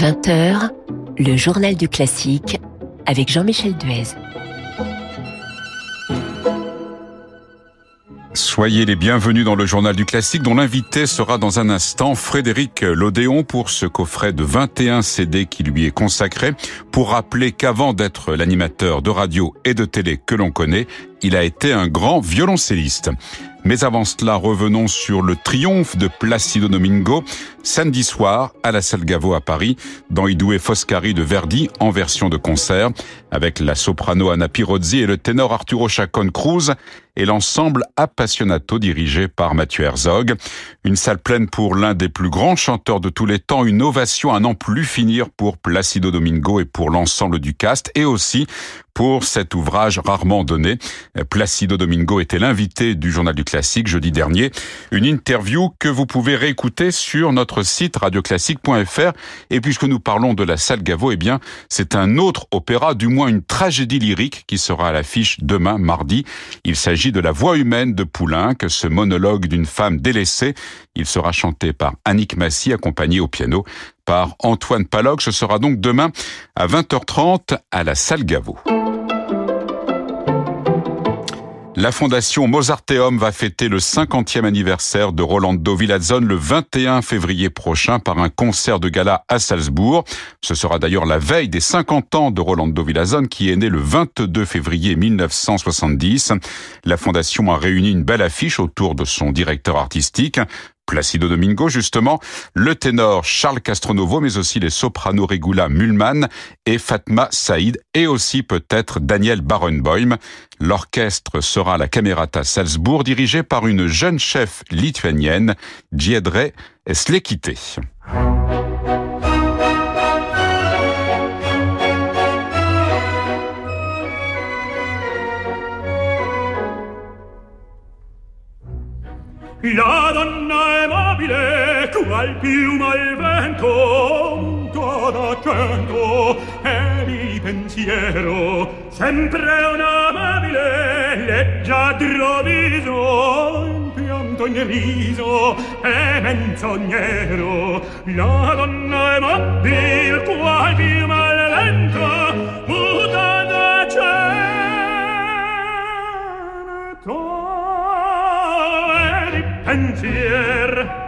20h, le journal du classique avec Jean-Michel Duez. Soyez les bienvenus dans le journal du classique dont l'invité sera dans un instant Frédéric Lodéon pour ce coffret de 21 CD qui lui est consacré pour rappeler qu'avant d'être l'animateur de radio et de télé que l'on connaît, il a été un grand violoncelliste. Mais avant cela, revenons sur le triomphe de Placido Domingo, samedi soir à la Salle Gaveau à Paris, dans Idoué Foscari de Verdi en version de concert, avec la soprano Anna Pirozzi et le ténor Arturo Chacon Cruz et l'ensemble Appassionato dirigé par Mathieu Herzog. Une salle pleine pour l'un des plus grands chanteurs de tous les temps, une ovation à n'en plus finir pour Placido Domingo et pour l'ensemble du cast, et aussi pour cet ouvrage rarement donné. Placido Domingo était l'invité du journal du classique jeudi dernier. Une interview que vous pouvez réécouter sur notre site radioclassique.fr. Et puisque nous parlons de la salle Gaveau, eh bien, c'est un autre opéra, du moins une tragédie lyrique qui sera à l'affiche demain, mardi. Il s'agit de La Voix humaine de Poulenc, ce monologue d'une femme délaissée. Il sera chanté par Annick Massy, accompagné au piano par Antoine Palog. Ce sera donc demain à 20h30 à la salle Gaveau. La fondation Mozarteum va fêter le 50e anniversaire de Rolando Villazone le 21 février prochain par un concert de gala à Salzbourg. Ce sera d'ailleurs la veille des 50 ans de Rolando Villazone qui est né le 22 février 1970. La fondation a réuni une belle affiche autour de son directeur artistique, Placido Domingo, justement, le ténor Charles Castronovo, mais aussi les sopranos Regula Mulman et Fatma Saïd, et aussi peut-être Daniel Barenboim. L'orchestre sera la Camerata Salzbourg, dirigé par une jeune chef lituanienne, Giedre Slekite. La mobile, qual piuma al vento, muta d'accento e di pensiero, sempre un'amabile, leggiadro viso, in pianto in riso, e menzognero. La donna è mobile, qual piuma al vento, muta d'accento pensier e di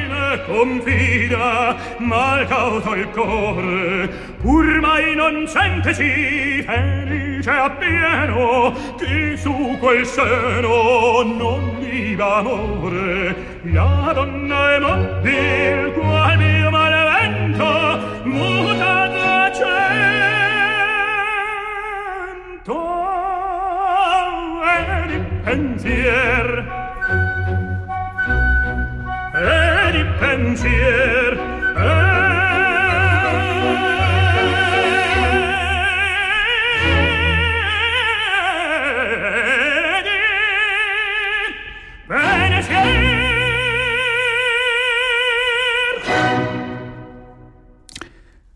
confida, mal cauto il cuore, pur mai non sentesi felice appieno, chi su quel seno non viva amore. La donna è mobil, qual mio malvento, muta d'accento pensier e pensier e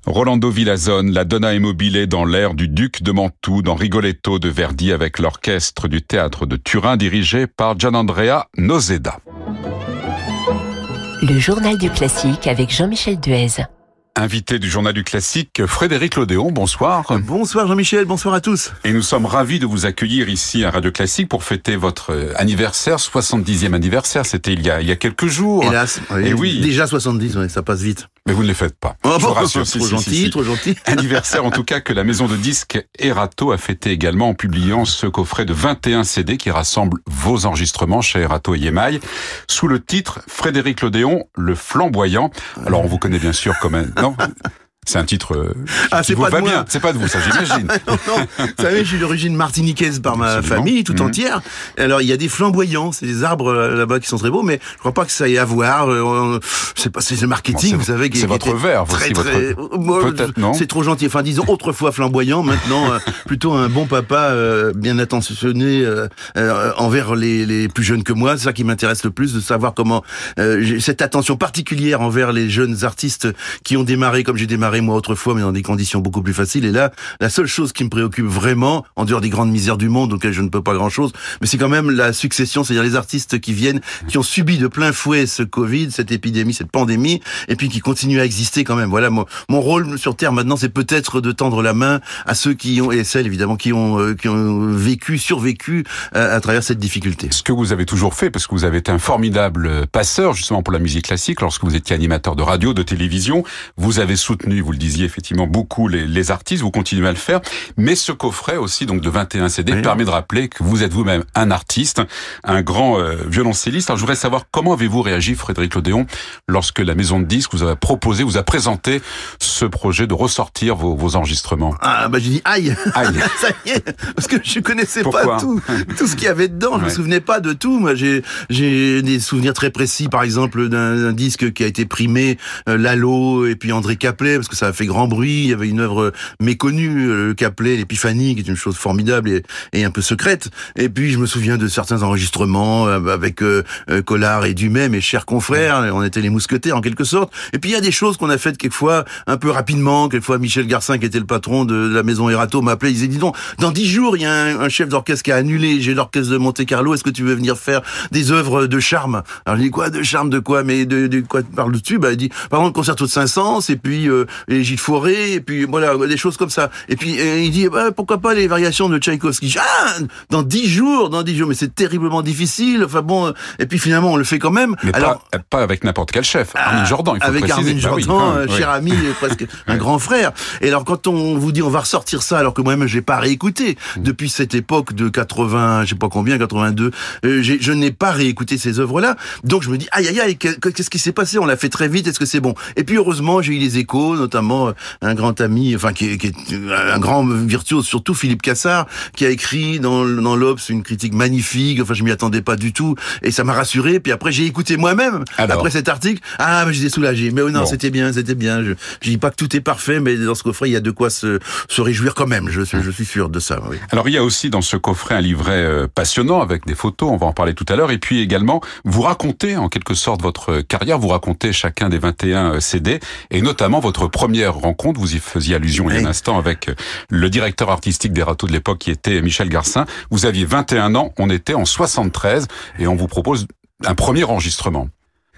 Rolando Villazone, la Donna Immobilée dans l'air du Duc de Mantoue, dans Rigoletto de Verdi avec l'orchestre du théâtre de Turin dirigé par Gianandrea Nozeda. Le journal du classique avec Jean-Michel Duez. Invité du journal du classique, Frédéric Lodéon, bonsoir. Bonsoir Jean-Michel, bonsoir à tous. Et nous sommes ravis de vous accueillir ici à Radio Classique pour fêter votre anniversaire, 70e anniversaire. C'était il y a, il y a quelques jours. Hélas, Et oui. déjà 70, ouais, ça passe vite. Mais vous ne les faites pas. Oh, Je vous bon, rassure, si, trop si, gentil, si. trop gentil. Anniversaire en tout cas que la maison de disques Erato a fêté également en publiant ce coffret de 21 CD qui rassemble vos enregistrements chez Erato et Yemaï sous le titre Frédéric Lodéon, le flamboyant. Alors on vous connaît bien sûr comme un... Non? C'est un titre euh, Ah, qui vous pas de va moi. bien. C'est pas de vous, ça j'imagine. non, non. Vous savez, j'ai d'origine martiniquaise par ma Absolument. famille tout Mhm. entière. Alors, il y a des flamboyants, c'est des arbres euh, là-bas qui sont très beaux, mais je crois pas que ça ait à voir. euh, C'est pas, c'est le marketing, Bon, vous savez. c'est votre verve très, votre- Peut-être, non C'est trop gentil. Enfin, disons autrefois flamboyant, maintenant euh, plutôt un bon papa euh, bien attentionné envers les, les plus jeunes que moi. C'est ça qui m'intéresse le plus, de savoir comment cette attention particulière envers les jeunes artistes qui ont démarré comme j'ai démarré moi autrefois, mais dans des conditions beaucoup plus faciles. Et là, la seule chose qui me préoccupe vraiment, en dehors des grandes misères du monde auxquelles je ne peux pas grand-chose, mais c'est quand même la succession, c'est-à-dire les artistes qui viennent, qui ont subi de plein fouet ce Covid, cette épidémie, cette pandémie, et puis qui continuent à exister quand même. Voilà, mon, mon rôle sur Terre maintenant, c'est peut-être de tendre la main à ceux qui ont, et celles évidemment, qui ont, euh, qui ont vécu, survécu euh, à travers cette difficulté. Ce que vous avez toujours fait, parce que vous avez été un formidable passeur justement pour la musique classique, lorsque vous étiez animateur de radio, de télévision, vous avez soutenu, vous le disiez effectivement, beaucoup les, les artistes, vous continuez à le faire, mais ce coffret aussi, donc de 21 CD, Oui. permet de rappeler que vous êtes vous-même un artiste, un grand euh, violoncelliste. Alors je voudrais savoir comment avez-vous réagi, Frédéric Lodéon, lorsque la maison de disques vous a proposé, vous a présenté ce projet de ressortir vos, vos enregistrements? Ah bah j'ai dit aïe, Aïe. ça y est, parce que je connaissais Pourquoi? pas tout, tout ce qu'il y avait dedans. Je me Ouais. souvenais pas de tout. Moi j'ai j'ai des souvenirs très précis, par exemple d'un d'un disque qui a été primé, euh, Lalo et puis André Caplet, parce que ça a fait grand bruit. Il y avait une œuvre méconnue, euh, Caplet, l'Épiphanie, qui est une chose formidable et, et un peu secrète. Et puis je me souviens de certains enregistrements euh, avec euh, euh, Collard et Dumais, mes chers confrères. On était les mousquetaires en quelque sorte. Et puis il y a des choses qu'on a faites quelquefois un peu rapidement. Quelquefois Michel Garcin, qui était le patron de la maison Erato, m'appelait. Il disait dis donc, dans dix jours, il y a un, un chef d'orchestre qui a annulé. J'ai l'orchestre de Monte Carlo. Est-ce que tu veux venir faire des œuvres de charme? Alors je dis quoi de charme de quoi? Mais de, de quoi parles-tu Bah il dit par exemple le concerto de Saint-Saëns et puis euh, les Gilles Fauré et puis voilà des choses comme ça. Et puis euh, il dit bah, pourquoi pas les variations de Tchaïkovski? Ah dans dix jours, dans dix jours, mais c'est terriblement difficile. Enfin bon, euh, et puis finalement on le fait quand même. Mais Alors pas, pas avec n'importe quel chef. Armin Jordan, il faut avec. Armin Bah oui, Jordan, oui. cher ami, presque un grand frère. Et alors quand on vous dit on va ressortir ça, alors que moi-même j'ai pas réécouté Mm. depuis cette époque de 80, je sais pas combien, 82, euh, je n'ai pas réécouté ces œuvres-là. Donc je me dis aïe aïe aïe, que- que- qu'est-ce qui s'est passé? On l'a fait très vite. Est-ce que c'est bon? Et puis heureusement j'ai eu les échos, notamment euh, un grand ami, enfin qui est, qui est un grand virtuose, surtout Philippe Cassard, qui a écrit dans dans l'Obs une critique magnifique. Enfin je m'y attendais pas du tout et ça m'a rassuré. Puis après j'ai écouté moi-même Alors après cet article. Ah mais j'étais soulagé. Mais oh non Bon. c'était bien, c'était bien. Je, je dis pas que tout est parfait, mais dans ce coffret il y a de quoi se, se réjouir quand même. Je, suis- je suis sûr de ça. Oui. Alors il y a aussi dans ce coffret un livret euh, passionnant avec des photos, on va en parler tout à l'heure, et puis également vous racontez en quelque sorte votre carrière, vous racontez chacun des 21 CD, et notamment votre première rencontre, vous y faisiez allusion il y a un instant avec euh, le directeur artistique des Râteaux de l'époque qui était Michel Garcin, vous aviez 21 ans, on était en 73, et on vous propose un premier enregistrement.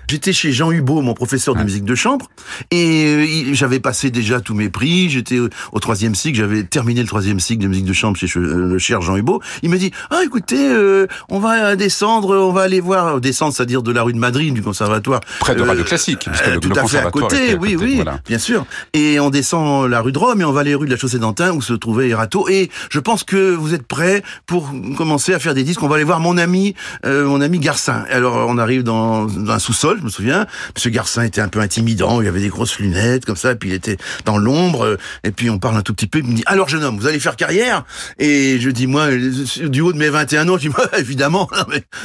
J'étais chez Jean Hubot, mon professeur de musique de chambre, et euh, j'avais passé déjà tous mes prix. J'étais au- troisième cycle, j'avais terminé le troisième cycle de musique de chambre chez che- euh, le cher Jean Hubot. Il me dit ah écoutez, euh, on va descendre, on va aller voir descendre, c'est-à-dire de la rue de Madrid du conservatoire. Près de Euh, Radio Classique, puisque Euh, le, tout le à fait à côté, à oui, côté, oui, voilà. bien sûr. Et on descend la rue de Rome et on va aller rue de la Chaussée d'Antin où se trouvait Erato. Et je pense que vous êtes prêts pour commencer à faire des disques. On va aller voir mon ami, euh, mon ami Garcin. Alors on arrive dans, dans un sous-sol, je me souviens. Monsieur Garcin était un peu intimidant. Il avait des grosses lunettes comme ça, puis il était dans l'ombre. euh, Et puis on parle un tout petit peu. Il me dit alors jeune homme, vous allez faire carrière? Et je dis moi du haut de mes 21 ans, je dis moi évidemment.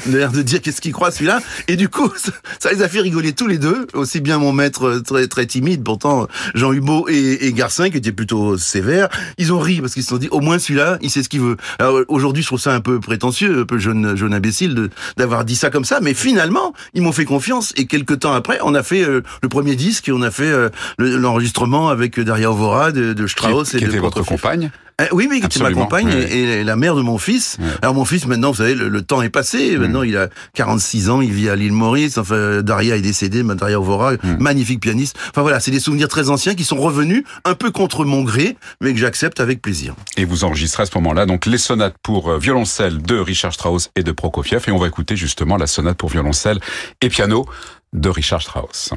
L'air de dire qu'est-ce qu'il croit celui-là? Et du coup ça, les a fait rigoler tous les deux, aussi bien mon maître euh, très très timide, pourtant Jean Hubot et, et Garcin qui étaient plutôt sévères. Ils ont ri parce qu'ils se sont dit au moins celui-là, il sait ce qu'il veut. Alors aujourd'hui, je trouve ça un peu prétentieux, un peu jeune jeune imbécile d'avoir dit ça comme ça, mais finalement, ils m'ont fait confiance et quelques temps après, on a fait euh, le premier disque et on a fait euh, le- l'enregistrement avec Daria Ovora de, Strauss qui et de était votre compagne. Euh, oui, oui, qui était ma compagne oui, et, et la mère de mon fils. Alors mon fils, maintenant, vous savez, le, le temps est passé. Maintenant, il a 46 ans, il vit à l'île Maurice. Enfin, Daria est décédée, Daria Ovora, magnifique pianiste. Enfin voilà, c'est des souvenirs très anciens qui sont revenus un peu contre mon gré, mais que j'accepte avec plaisir. Et vous enregistrez à ce moment-là donc les sonates pour euh, violoncelle de Richard Strauss et de Prokofiev. Et on va écouter justement la sonate pour violoncelle et piano de Richard Strauss.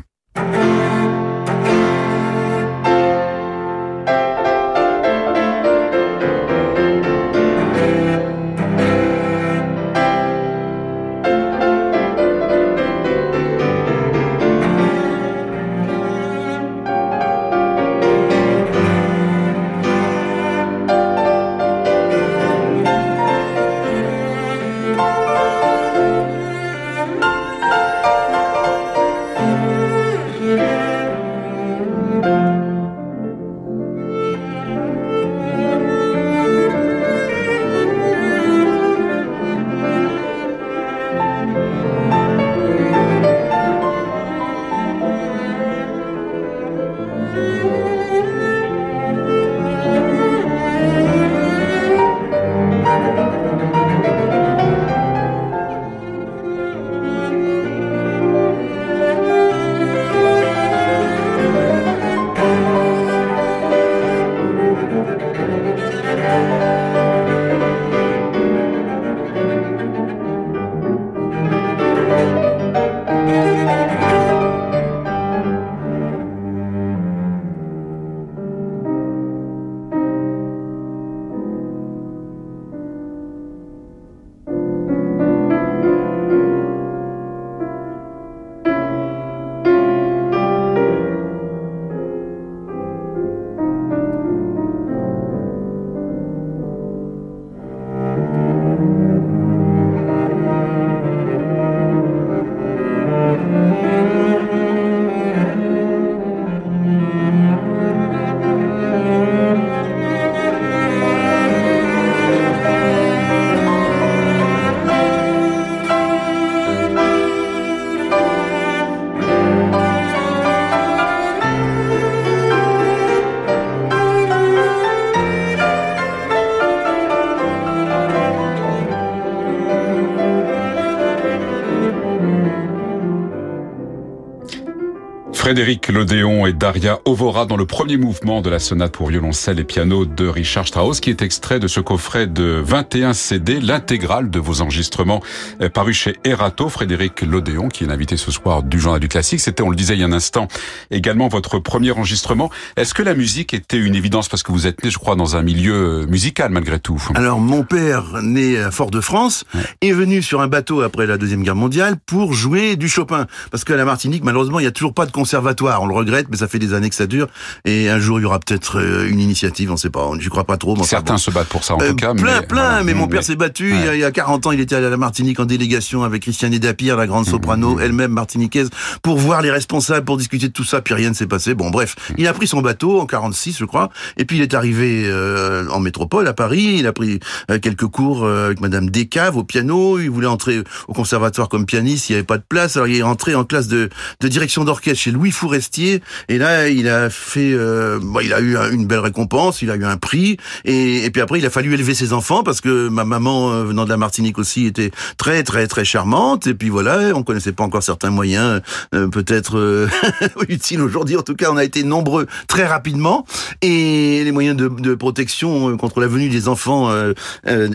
Frédéric Lodéon et Daria Ovora dans le premier mouvement de la sonate pour violoncelle et piano de Richard Strauss, qui est extrait de ce coffret de 21 CD, l'intégrale de vos enregistrements euh, parus chez Erato. Frédéric Lodéon, qui est l'invité ce soir du Journal du Classique, c'était, on le disait il y a un instant, également votre premier enregistrement. Est-ce que la musique était une évidence? Parce que vous êtes né, je crois, dans un milieu musical malgré tout Alors mon père, né à Fort-de-France, est venu sur un bateau après la Deuxième Guerre mondiale pour jouer du Chopin. Parce qu'à la Martinique, malheureusement, il n'y a toujours pas de conservatoire. On le regrette, mais ça fait des années que ça dure. Et un jour, il y aura peut-être euh, une initiative, on ne sait pas. Je crois pas trop. Mais Certains bon. se battent pour ça, en Euh, tout cas. plein, mais, plein. Mais mon Mm, père s'est battu. Il, y a, il y a 40 ans, il était à la Martinique en délégation avec Christiane Dapire, la grande soprano, elle-même martiniquaise, pour voir les responsables, pour discuter de tout ça. Puis rien ne s'est passé. Bon, bref, il a pris son bateau en 46, je crois. Et puis il est arrivé euh, en métropole à Paris. Il a pris euh, quelques cours avec Madame Descaves au piano. Il voulait entrer au conservatoire comme pianiste. Il n'y avait pas de place. Alors il est rentré en classe de, de direction d'orchestre chez Louis Fourestier. Et là, il a fait, euh, bon, il a eu un- une belle récompense. Il a eu un prix. Et, puis après, il a fallu élever ses enfants parce que ma maman euh, venant de la Martinique aussi était très très très charmante. Et puis voilà, on connaissait pas encore certains moyens, euh, peut-être utiles aujourd'hui. En tout cas, on a été nombreux très rapidement. Et les moyens de, protection contre la venue des enfants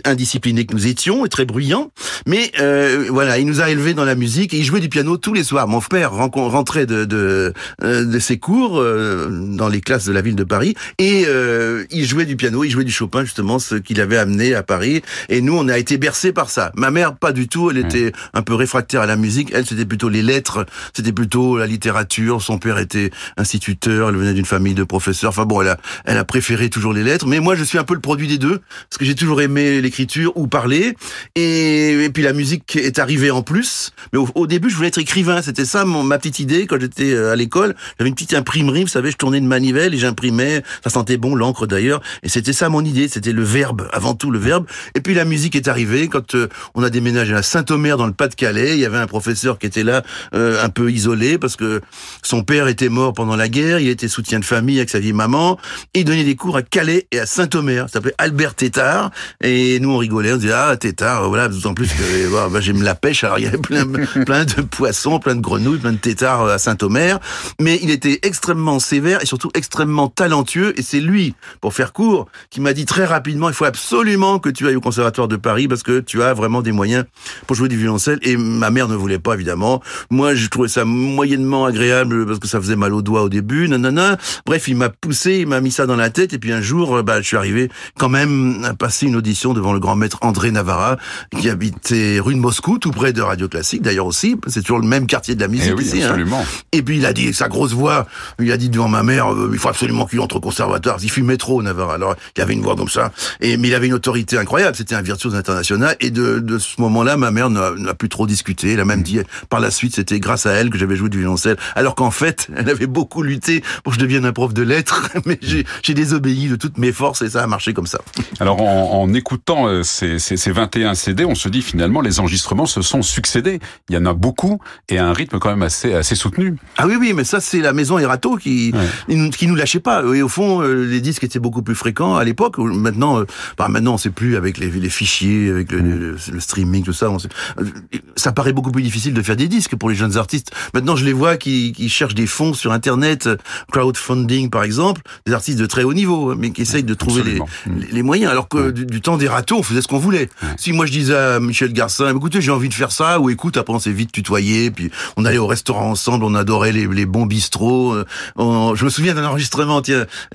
indisciplinés que nous étions et très bruyants. Mais voilà, il nous a élevés dans la musique et il jouait du piano tous les soirs. Mon père rentrait de, euh, de ses cours euh, dans les classes de la ville de Paris et euh, il jouait du piano, il jouait du Chopin justement, ce qu'il avait amené à Paris. Et nous, on a été bercés par ça. Ma mère, pas du tout. Elle était un peu réfractaire à la musique. Elle, c'était plutôt les lettres, c'était plutôt la littérature. Son père était instituteur. Elle venait d'une famille de professeurs. Enfin bon, elle a, elle a préféré toujours les lettres. Mais moi, je suis un peu le produit des deux parce que j'ai toujours aimé l'écriture ou parler. Et, et puis la musique est arrivée en plus. Mais au, au début, je voulais être écrivain. C'était ça mon, ma petite idée quand j'étais euh, à l'école. J'avais une petite imprimerie, vous savez, je tournais une manivelle et j'imprimais. Ça sentait bon l'encre d'ailleurs. Et c'était ça mon idée. C'était le verbe, avant tout le verbe. Et puis la musique est arrivée quand euh, on a déménagé à Saint-Omer dans le Pas-de-Calais. Il y avait un professeur qui était là, euh, un peu isolé parce que son père était mort pendant la guerre. Il était soutien de famille avec sa vieille maman. Et il donnait des cours à Calais et à Saint-Omer. Ça s'appelait Albert Tétard. Et nous on rigolait, on disait ah Tétard, voilà. D'autant plus que bah, j'aime la pêche. Alors il y avait plein, plein de poissons, plein de grenouilles, plein de tétards à Saint-Omer. Mais il était extrêmement sévère et surtout extrêmement talentueux. Et c'est lui, pour faire court, qui m'a dit très rapidement il faut absolument que tu ailles au conservatoire de Paris parce que tu as vraiment des moyens pour jouer du violoncelle. Et ma mère ne voulait pas évidemment. Moi, je trouvais ça moyennement agréable parce que ça faisait mal aux doigts au début. Nanana. Bref, il m'a poussé, il m'a mis ça dans la tête. Et puis un jour, bah, je suis arrivé quand même à passer une audition devant le grand maître André Navarra, qui habitait rue de Moscou, tout près de Radio Classique d'ailleurs aussi. C'est toujours le même quartier de la musique Eh oui, ici. hein. absolument. Et puis il a dit avec sa grosse voix, il a dit devant ma mère, euh, il faut absolument qu'il entre au conservatoire. Il fumait trop, Navarre. Alors il avait une voix comme ça, et mais il avait une autorité incroyable. C'était un virtuose international. Et de, de ce moment-là, ma mère n'a plus trop discuté. Elle a même dit par la suite, c'était grâce à elle que j'avais joué du violoncelle. Alors qu'en fait, elle avait beaucoup lutté pour que je devienne un prof de lettres, mais j'ai j'ai désobéi de toutes mes forces et ça a marché comme ça. Alors en, en écoutant euh, ces, ces, ces 21 CD, on se dit finalement les enregistrements se sont succédés. Il y en a beaucoup et à un rythme quand même assez, assez soutenu. Ah oui, oui, mais ça, c'est la maison Erato qui, Ouais. qui, nous, lâchait pas. Et au fond, euh, les disques étaient beaucoup plus fréquents à l'époque. Maintenant, euh, bah, maintenant, on sait plus avec les, les fichiers, avec le, le- le streaming, tout ça. On sait- euh, ça paraît beaucoup plus difficile de faire des disques pour les jeunes artistes. Maintenant, je les vois qui, qui cherchent des fonds sur Internet, crowdfunding par exemple, des artistes de très haut niveau, hein, mais qui essayent de trouver les, Absolument. Les, les moyens. Alors que du, du temps des râteaux, on faisait ce qu'on voulait. Si moi je disais à Michel Garcin, écoutez, j'ai envie de faire ça, ou écoute, après on s'est vite tutoyé, puis on allait au restaurant ensemble, on adorait les, les bons bistrots. euh, on- je me souviens d'un enregistrement,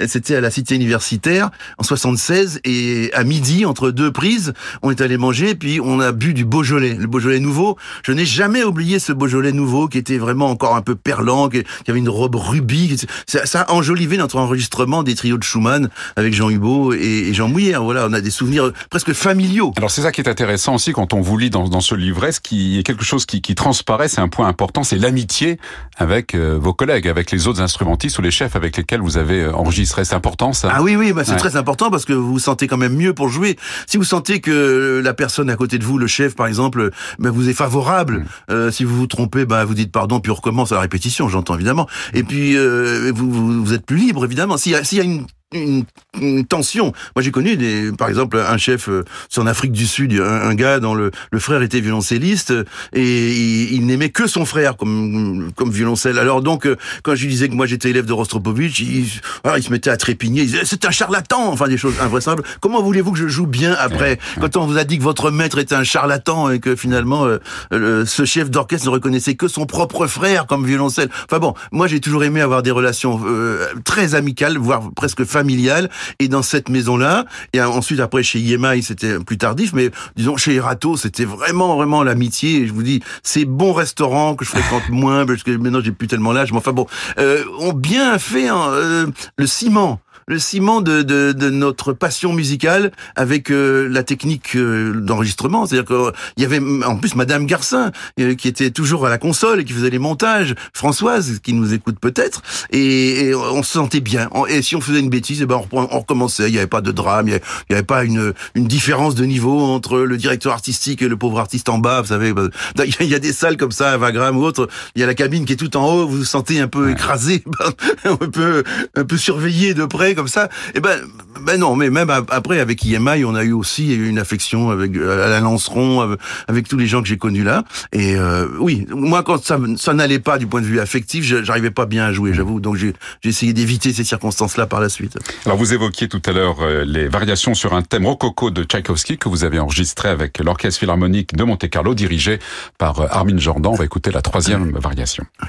c'était à la cité universitaire en 76, et à midi, entre deux prises, on est allé manger, puis on a bu du Beaujolais, le Beaujolais nouveau. Je n'ai jamais oublié ce Beaujolais nouveau qui était vraiment encore un peu perlant, qui qui avait une robe rubis. Ça, ça a enjolivé notre enregistrement des trios de Schumann avec Jean Hubot et, et Jean Mouillère. Voilà, on a des souvenirs presque familiaux. Alors c'est ça qui est intéressant aussi quand on vous lit dans, dans ce livret, ce qui est quelque chose qui, qui transparaît, c'est un point important, c'est l'amitié avec euh, vos collègues, avec les autres instrumentistes ou les chefs avec lesquels vous avez euh, enregistré. C'est important ça Ah oui, oui, bah c'est Ouais. très important parce que vous vous sentez quand même mieux pour jouer. Si vous sentez que la personne à côté de vous, le chef par exemple, bah, vous est favorable, Mm. euh, si vous vous trompez, bah, vous dites pardon, puis on recommence à la répétition, j'entends évidemment. Et puis euh, vous, vous, vous êtes plus libre évidemment. S'il y, a- s'il y a une une, une tension. Moi, j'ai connu des, par exemple, un chef euh, c'est en Afrique du Sud, un, un gars dont le, le frère était violoncelliste et il, il n'aimait que son frère comme comme violoncelle. Alors donc, euh, quand je lui disais que moi j'étais élève de Rostropovitch, il, ah, il se mettait à trépigner. Il disait c'est un charlatan, enfin des choses invraisemblables. Comment voulez-vous que je joue bien après quand on vous a dit que votre maître était un charlatan et que finalement euh, le- ce chef d'orchestre ne reconnaissait que son propre frère comme violoncelle? Enfin bon, moi j'ai toujours aimé avoir des relations euh, très amicales, voire presque familiales. Et dans cette maison-là, et ensuite après chez Yemai, c'était plus tardif, mais disons chez Erato, c'était vraiment vraiment l'amitié. Et je vous dis, ces bons restaurants que je fréquente moins parce que maintenant j'ai plus tellement l'âge. Mais enfin bon, euh, ont bien fait hein, euh, le ciment le ciment de, de, de notre passion musicale avec euh, la technique euh, d'enregistrement. C'est-à-dire qu'il y avait en plus Madame Garcin euh, qui était toujours à la console et qui faisait les montages, Françoise qui nous écoute peut-être, et, et on se sentait bien. Et si on faisait une bêtise, eh ben on, recommençait. Il n'y avait pas de drame, il n'y avait, pas une, une différence de niveau entre le directeur artistique et le pauvre artiste en bas. Vous savez, bah, il y a- des salles comme ça à Wagram ou autre. Il y a la cabine qui est tout en haut, vous vous sentez un peu écrasé, un peu un peu surveillé de près comme ça. Et ben ben non, mais même ap- après avec IMI, on a eu aussi une affection avec euh, Alain Lanceron, avec, tous les gens que j'ai connus là. Et euh, oui, moi quand ça ça n'allait pas du point de vue affectif, j'arrivais pas bien à jouer, j'avoue. Donc j'ai essayé d'éviter ces circonstances-là par la suite. Alors vous évoquiez tout à l'heure euh, les variations sur un thème rococo de Tchaïkovski que vous avez enregistré avec l'Orchestre Philharmonique de Monte-Carlo dirigé par Armin Jordan. On va écouter la troisième variation. Les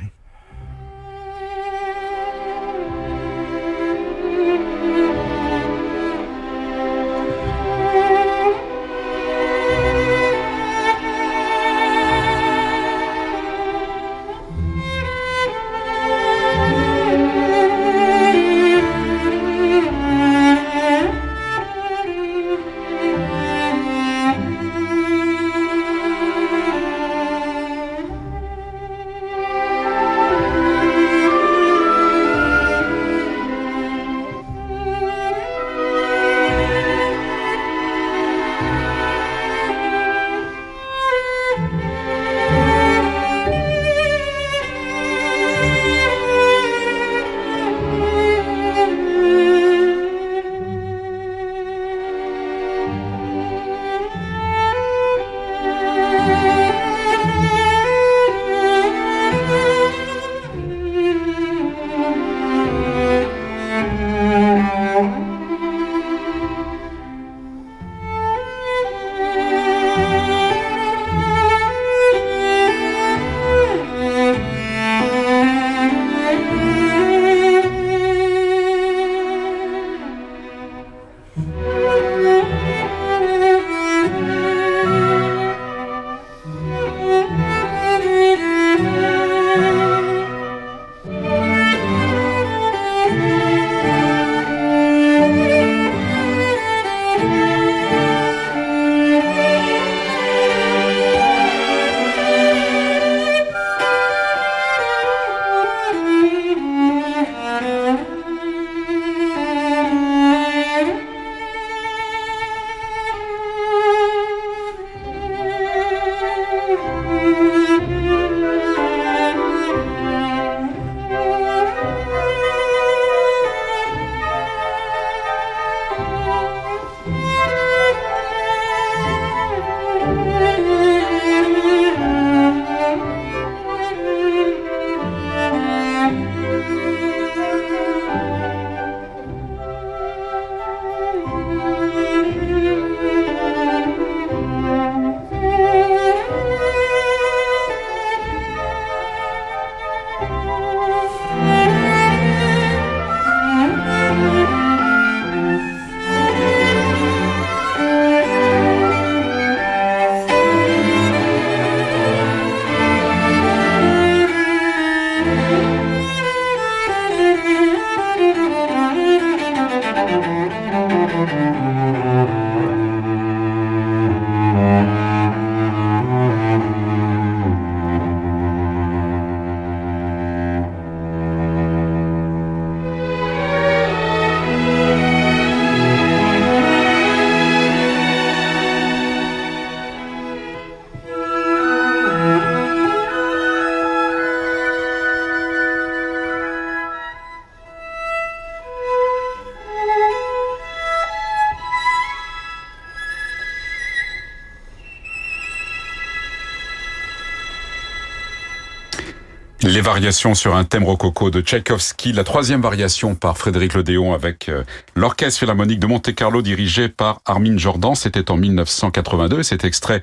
variations sur un thème rococo de Tchaïkovski, la troisième variation par Frédéric Lodéon avec euh, l'Orchestre Philharmonique de Monte-Carlo dirigé par Armin Jordan. C'était en 1982. C'est extrait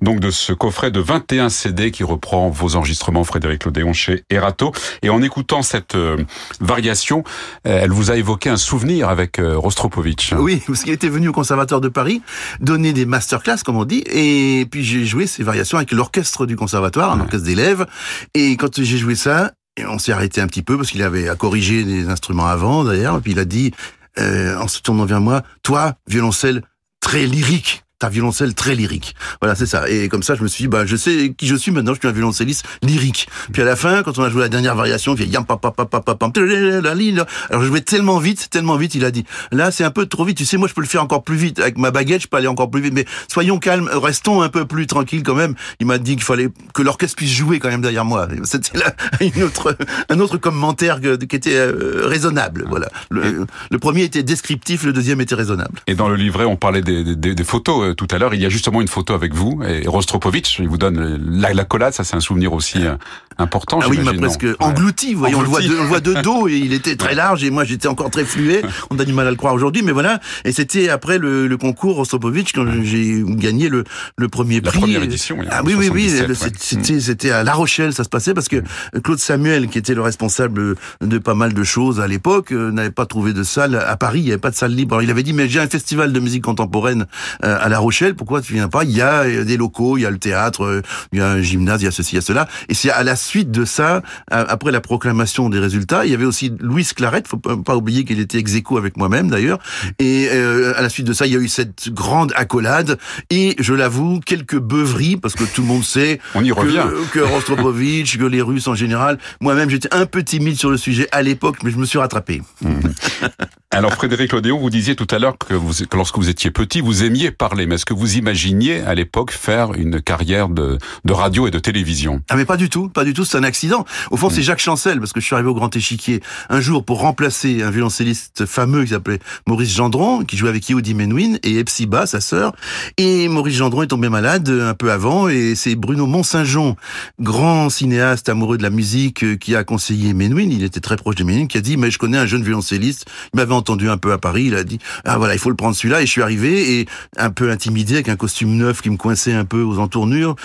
donc de ce coffret de 21 CD qui reprend vos enregistrements Frédéric Lodéon chez Erato. Et en écoutant cette euh, variation, euh, elle vous a évoqué un souvenir avec Rostropovitch. Oui, parce qu'il était venu au Conservatoire de Paris donner des masterclass, comme on dit, et puis j'ai joué ces variations avec l'orchestre du Conservatoire, un orchestre d'élèves. Et quand j'ai joué ça, et on s'est arrêté un petit peu parce qu'il avait à corriger des instruments avant d'ailleurs. Et puis il a dit, euh, en se tournant vers moi, toi, violoncelle très lyrique ta violoncelle très lyrique. Voilà, c'est ça. Et comme ça, je me suis dit, bah, je sais qui je suis maintenant, je suis un violoncelliste lyrique. Puis à la fin, quand on a joué la dernière variation, il yam Alors je jouais tellement vite, tellement vite, il a dit, là, c'est un peu trop vite. Tu sais, moi, je peux le faire encore plus vite. Avec ma baguette, je peux aller encore plus vite. Mais soyons calmes, restons un peu plus tranquilles quand même. Il m'a dit qu'il fallait que l'orchestre puisse jouer quand même derrière moi. C'était là une autre, un autre commentaire qui était euh, raisonnable. Voilà. Le, le, premier était descriptif, le deuxième était raisonnable. Et dans le livret, on parlait des, des, des photos euh, tout à l'heure, il y a justement une photo avec vous et Rostropovitch, il vous donne la, la collade, ça c'est un souvenir aussi euh, important. Ah oui, il m'a presque englouti, vous voyez, on le voit de, on voit de dos et il était très large et moi j'étais encore très fluet. On a du mal à le croire aujourd'hui, mais voilà. Et c'était après le, le concours Rostropovitch quand j'ai gagné le, le premier prix. La première édition. Ah oui, oui, oui. C'était, c'était à La Rochelle, ça se passait parce que Claude Samuel, qui était le responsable de pas mal de choses à l'époque, euh, n'avait pas trouvé de salle à Paris. Il n'y avait pas de salle libre. Alors, il avait dit mais j'ai un festival de musique contemporaine euh, à La Rochelle. Pourquoi tu viens pas? Il y a euh, des locaux, il y a le théâtre, il y a un gymnase, il y a ceci, il y a cela. Et c'est à la suite de ça, après la proclamation des résultats, il y avait aussi Louis Clarette, faut pas oublier qu'il était ex avec moi-même d'ailleurs. Et à la suite de ça, il y a eu cette grande accolade et je l'avoue quelques beuveries parce que tout le monde sait On y que, revient. que Rostropovitch, que les Russes en général. Moi-même, j'étais un peu timide sur le sujet à l'époque, mais je me suis rattrapé. Alors Frédéric Lodéon, vous disiez tout à l'heure que, que lorsque vous étiez petit, vous aimiez parler. Mais est-ce que vous imaginiez à l'époque faire une carrière de, de radio et de télévision? Ah mais pas du tout, pas du tout. C'est un accident. Au fond, c'est Jacques Chancel parce que je suis arrivé au Grand Échiquier un jour pour remplacer un violoncelliste fameux qui s'appelait Maurice Gendron, qui jouait avec Yehudi Menuhin et Epsiba, sa sœur. Et Maurice Gendron est tombé malade un peu avant et c'est Bruno Mont-Saint-Jean, grand cinéaste amoureux de la musique, qui a conseillé Menuhin. Il était très proche de Menuhin, qui a dit mais je connais un jeune violoncelliste. Il m'avait entendu un peu à Paris. Il a dit ah voilà il faut le prendre celui-là et je suis arrivé et un peu intimidé avec un costume neuf qui me coinçait un peu aux entournures.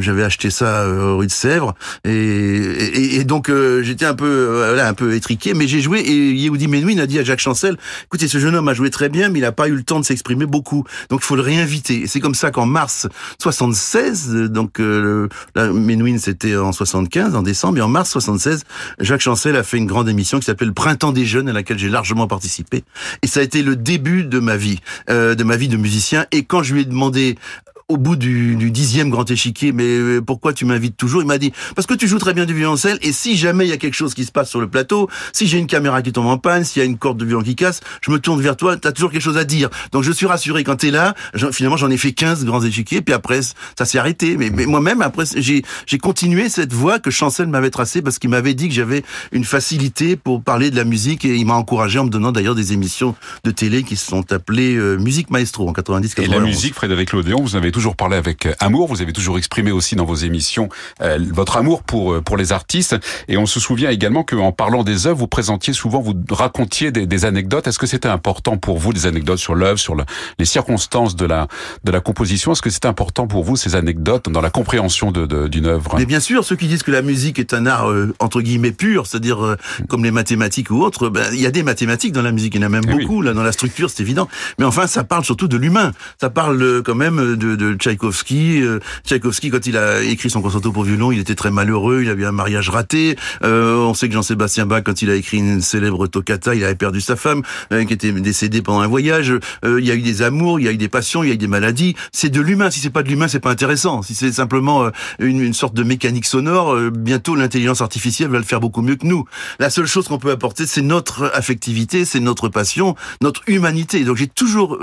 J'avais acheté ça euh, rue de Sèvres et, donc euh, j'étais un peu euh, voilà un peu étriqué mais j'ai joué et Yehudi Menuhin a dit à Jacques Chancel écoutez ce jeune homme a joué très bien mais il n'a pas eu le temps de s'exprimer beaucoup donc il faut le réinviter. Et c'est comme ça qu'en mars 76 donc euh, Menuhin c'était en 75 en décembre et en mars 76 Jacques Chancel a fait une grande émission qui s'appelait le Printemps des jeunes à laquelle j'ai largement participé et ça a été le début de ma vie, euh, de ma vie de musicien. Et quand je lui ai demandé au bout du, du dixième grand échiquier, mais euh, pourquoi tu m'invites toujours? Il m'a dit parce que tu joues très bien du violoncelle et si jamais il y a quelque chose qui se passe sur le plateau, si j'ai une caméra qui tombe en panne, s'il y a une corde de violon qui casse, je me tourne vers toi, tu as toujours quelque chose à dire. Donc je suis rassuré quand tu es là. Finalement, j'en ai fait 15 grands échiquiers, puis après ça s'est arrêté. Mais, mais moi-même après j'ai continué cette voie que Chancel m'avait tracée parce qu'il m'avait dit que j'avais une facilité pour parler de la musique et il m'a encouragé en me donnant d'ailleurs des émissions de télé qui se sont appelées euh, Musique Maestro en 90 Et la musique, Frédéric Lodéon, vous avez toujours parlé avec euh, amour. Vous avez toujours exprimé aussi dans vos émissions euh, votre amour pour euh, pour les artistes. Et on se souvient également qu'en parlant des œuvres, vous présentiez souvent, vous racontiez des, des anecdotes. Est-ce que c'était important pour vous des anecdotes sur l'œuvre, sur le, les circonstances de la de la composition? Est-ce que c'était important pour vous ces anecdotes dans la compréhension de d'une œuvre? Mais bien sûr, ceux qui disent que la musique est un art euh, entre guillemets pur, c'est-à-dire euh, comme les mathématiques ou autres, ben, il y a des mathématiques dans la musique, il y en a même Eh oui. beaucoup là dans la structure, c'est évident. Mais enfin, ça parle surtout de l'humain. Ça parle euh, quand même de, de Tchaïkovski. Euh, Tchaïkovski, quand il a écrit son concerto pour violon, il était très malheureux. Il avait un mariage raté. Euh, on sait que Jean-Sébastien Bach, quand il a écrit une célèbre toccata, il avait perdu sa femme, euh, qui était décédée pendant un voyage. Euh, il y a eu des amours, il y a eu des passions, il y a eu des maladies. C'est de l'humain. Si c'est pas de l'humain, c'est pas intéressant. Si c'est simplement euh, une, une sorte de mécanique sonore, euh, bientôt l'intelligence artificielle va le faire beaucoup mieux que nous. La seule chose qu'on peut apporter, c'est notre affectivité, c'est notre passion, notre humanité. Donc j'ai toujours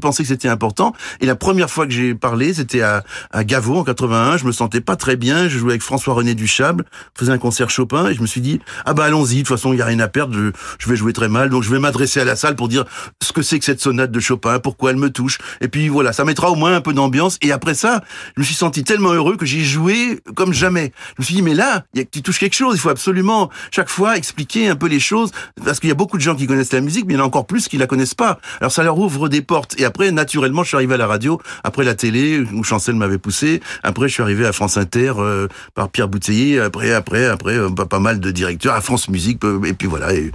pensé que c'était important. Et la première fois que j'ai parler. C'était à, à Gavot en 81. Je me sentais pas très bien. Je jouais avec François-René Duchable. On faisait un concert Chopin et je me suis dit ah bah allons-y. De toute façon, il y a rien à perdre. Je, je vais jouer très mal, donc je vais m'adresser à la salle pour dire ce que c'est que cette sonate de Chopin, pourquoi elle me touche. Et puis voilà, ça mettra au moins un peu d'ambiance. Et après ça, je me suis senti tellement heureux que j'ai joué comme jamais. Je me suis dit mais là, y a, tu touches quelque chose. Il faut absolument chaque fois expliquer un peu les choses parce qu'il y a beaucoup de gens qui connaissent la musique, mais il y en a encore plus qui la connaissent pas. Alors ça leur ouvre des portes. Et après, naturellement, je suis arrivé à la radio, après la télé où Chancel m'avait poussé. Après, je suis arrivé à France Inter euh, par Pierre Bouteiller. Après, après, après, euh, pas, pas mal de directeurs à France Musique. euh, Et puis voilà. Et,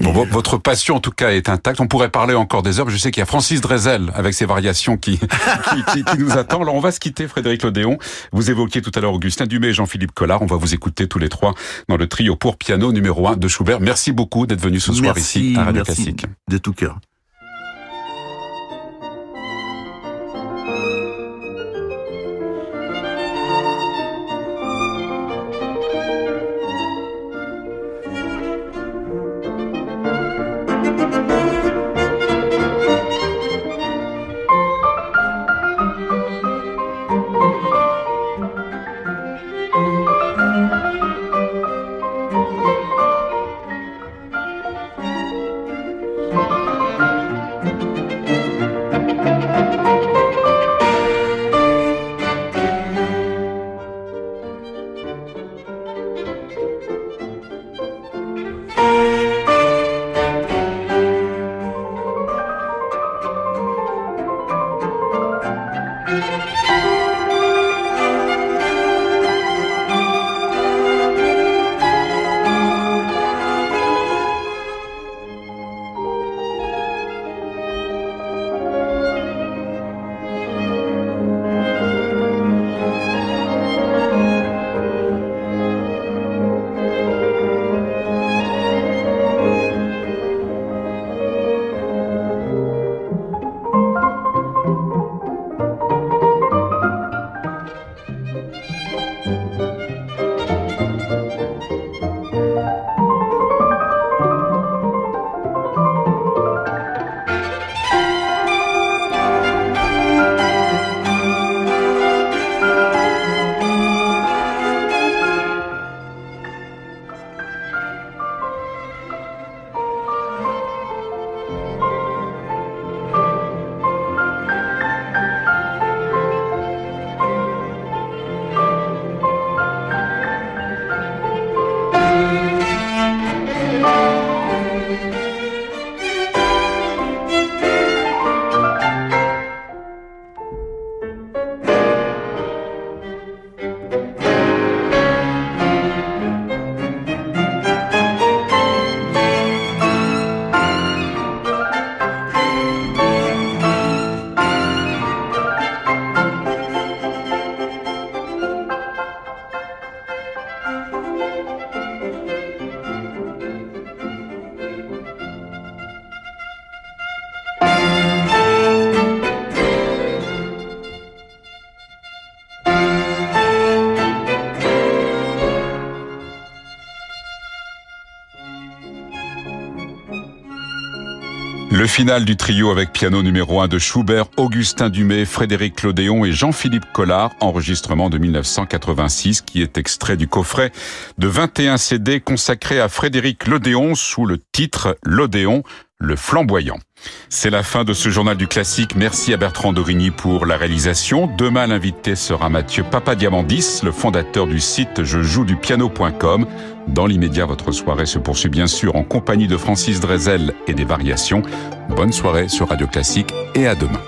Bon, et- votre passion en tout cas est intacte. On pourrait parler encore des heures. Je sais qu'il y a Francis Drezel avec ses variations qui, qui, qui- qui nous attend. Alors on va se quitter, Frédéric Lodéon. Vous évoquiez tout à l'heure Augustin Dumay et Jean-Philippe Collard. On va vous écouter tous les trois dans le trio pour piano numéro 1 de Schubert. Merci beaucoup d'être venu ce soir merci, ici à Radio merci Classique. de tout cœur. Le final du trio avec piano numéro 1 de Schubert, Augustin Dumay, Frédéric Clodéon et Jean-Philippe Collard, enregistrement de 1986 qui est extrait du coffret de 21 CD consacré à Frédéric Lodéon sous le titre L'Odéon, le flamboyant. C'est la fin de ce journal du classique. Merci à Bertrand Dorigny pour la réalisation. Demain, l'invité sera Mathieu Papadiamandis, le fondateur du site je joue du piano.com. Dans l'immédiat, votre soirée se poursuit bien sûr en compagnie de Francis Drezel et des variations. Bonne soirée sur Radio Classique et à demain.